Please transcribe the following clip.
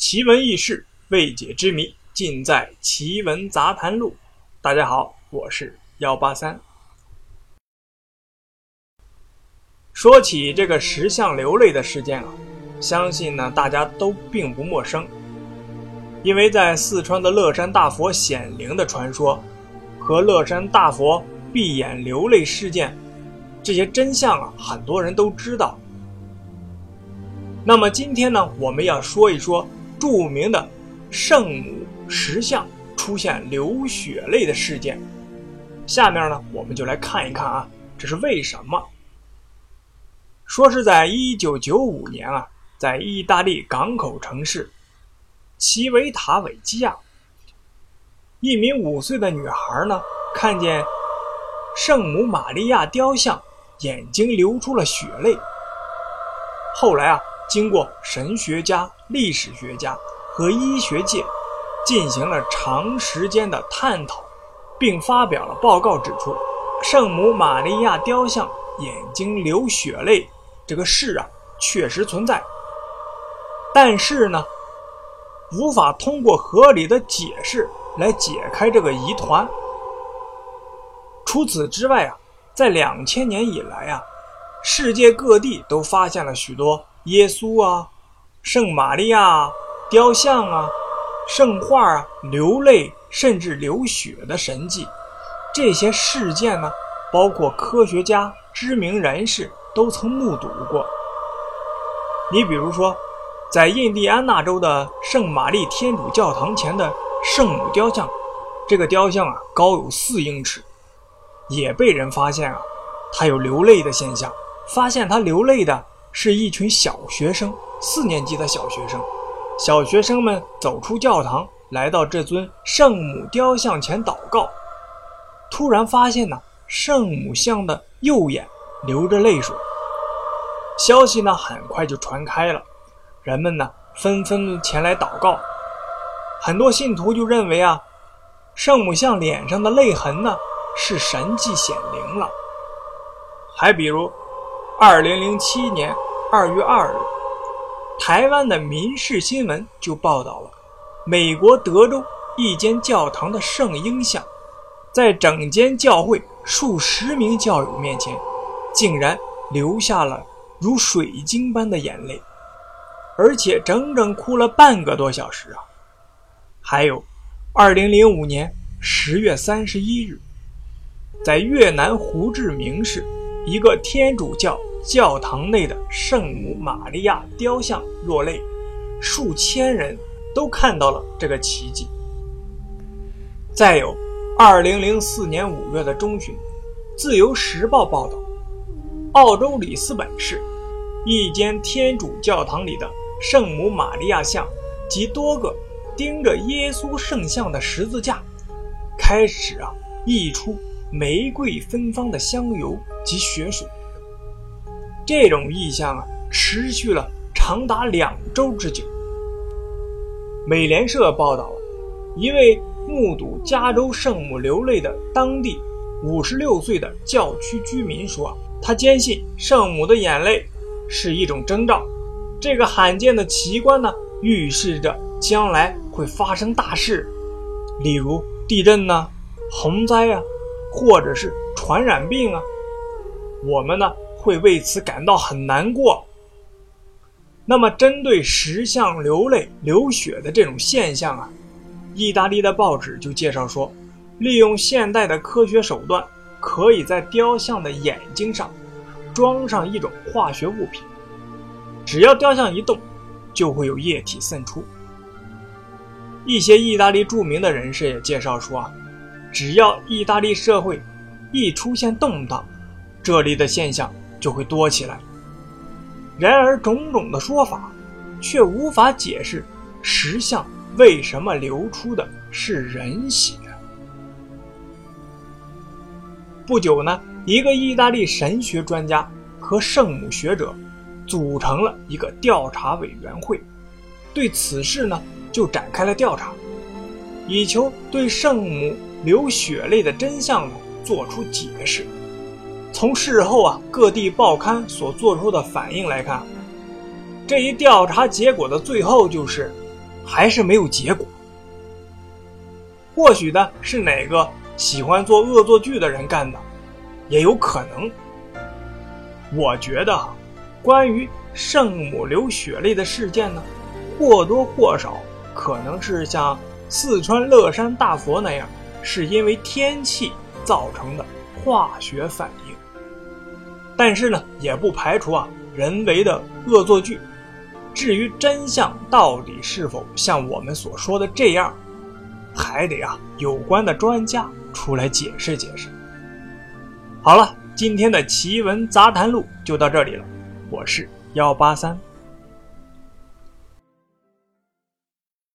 奇闻异事、未解之谜，尽在《奇闻杂谈录》。大家好，我是幺八三。说起这个石像流泪的事件啊，相信呢大家都并不陌生，因为在四川的乐山大佛显灵的传说和乐山大佛闭眼流泪事件，这些真相啊，很多人都知道。那么今天呢，我们要说一说著名的圣母石像出现流血泪的事件。下面呢，我们就来看一看啊，这是为什么？说是在一九九五年啊，在意大利港口城市奇维塔韦基亚，一名五岁的女孩呢，看见圣母玛利亚雕像，眼睛流出了血泪。后来啊。经过神学家、历史学家和医学界进行了长时间的探讨，并发表了报告，指出圣母玛利亚雕像眼睛流血泪这个事啊确实存在，但是呢，无法通过合理的解释来解开这个疑团。除此之外啊，在两千年以来啊，世界各地都发现了许多。耶稣啊，圣玛利亚雕像啊，圣画啊，流泪甚至流血的神迹，这些事件呢，包括科学家、知名人士都曾目睹过。你比如说，在印第安纳州的圣玛丽天主教堂前的圣母雕像，这个雕像啊高有四英尺，也被人发现啊，它有流泪的现象，发现它流泪的。是一群小学生，四年级的小学生。小学生们走出教堂，来到这尊圣母雕像前祷告。突然发现呢，圣母像的右眼流着泪水。消息呢很快就传开了，人们呢纷纷前来祷告。很多信徒就认为啊，圣母像脸上的泪痕呢是神迹显灵了。还比如。二零零七年二月二日，台湾的《民事新闻》就报道了美国德州一间教堂的圣婴像，在整间教会数十名教友面前，竟然流下了如水晶般的眼泪，而且整整哭了半个多小时啊！还有，二零零五年十月三十一日，在越南胡志明市一个天主教。教堂内的圣母玛利亚雕像落泪，数千人都看到了这个奇迹。再有，2004年5月的中旬，《自由时报》报道，澳洲里斯本市一间天主教堂里的圣母玛利亚像及多个钉着耶稣圣像的十字架，开始啊溢出玫瑰芬芳的香油及血水。这种异象啊，持续了长达两周之久。美联社报道，一位目睹加州圣母流泪的当地五十六岁的教区居民说：“他坚信圣母的眼泪是一种征兆，这个罕见的奇观呢，预示着将来会发生大事，例如地震呐、洪灾啊，或者是传染病啊。我们呢？”会为此感到很难过。那么，针对石像流泪流血的这种现象啊，意大利的报纸就介绍说，利用现代的科学手段，可以在雕像的眼睛上装上一种化学物品，只要雕像一动，就会有液体渗出。一些意大利著名的人士也介绍说啊，只要意大利社会一出现动荡，这里的现象。就会多起来。然而，种种的说法却无法解释石像为什么流出的是人血。不久呢，一个意大利神学专家和圣母学者组成了一个调查委员会，对此事呢就展开了调查，以求对圣母流血泪的真相呢做出解释。从事后啊各地报刊所做出的反应来看，这一调查结果的最后就是，还是没有结果。或许呢是哪个喜欢做恶作剧的人干的，也有可能。我觉得，关于圣母流血泪的事件呢，或多或少可能是像四川乐山大佛那样，是因为天气造成的化学反应。但是呢，也不排除啊人为的恶作剧。至于真相到底是否像我们所说的这样，还得啊有关的专家出来解释解释。好了，今天的奇闻杂谈录就到这里了，我是幺八三。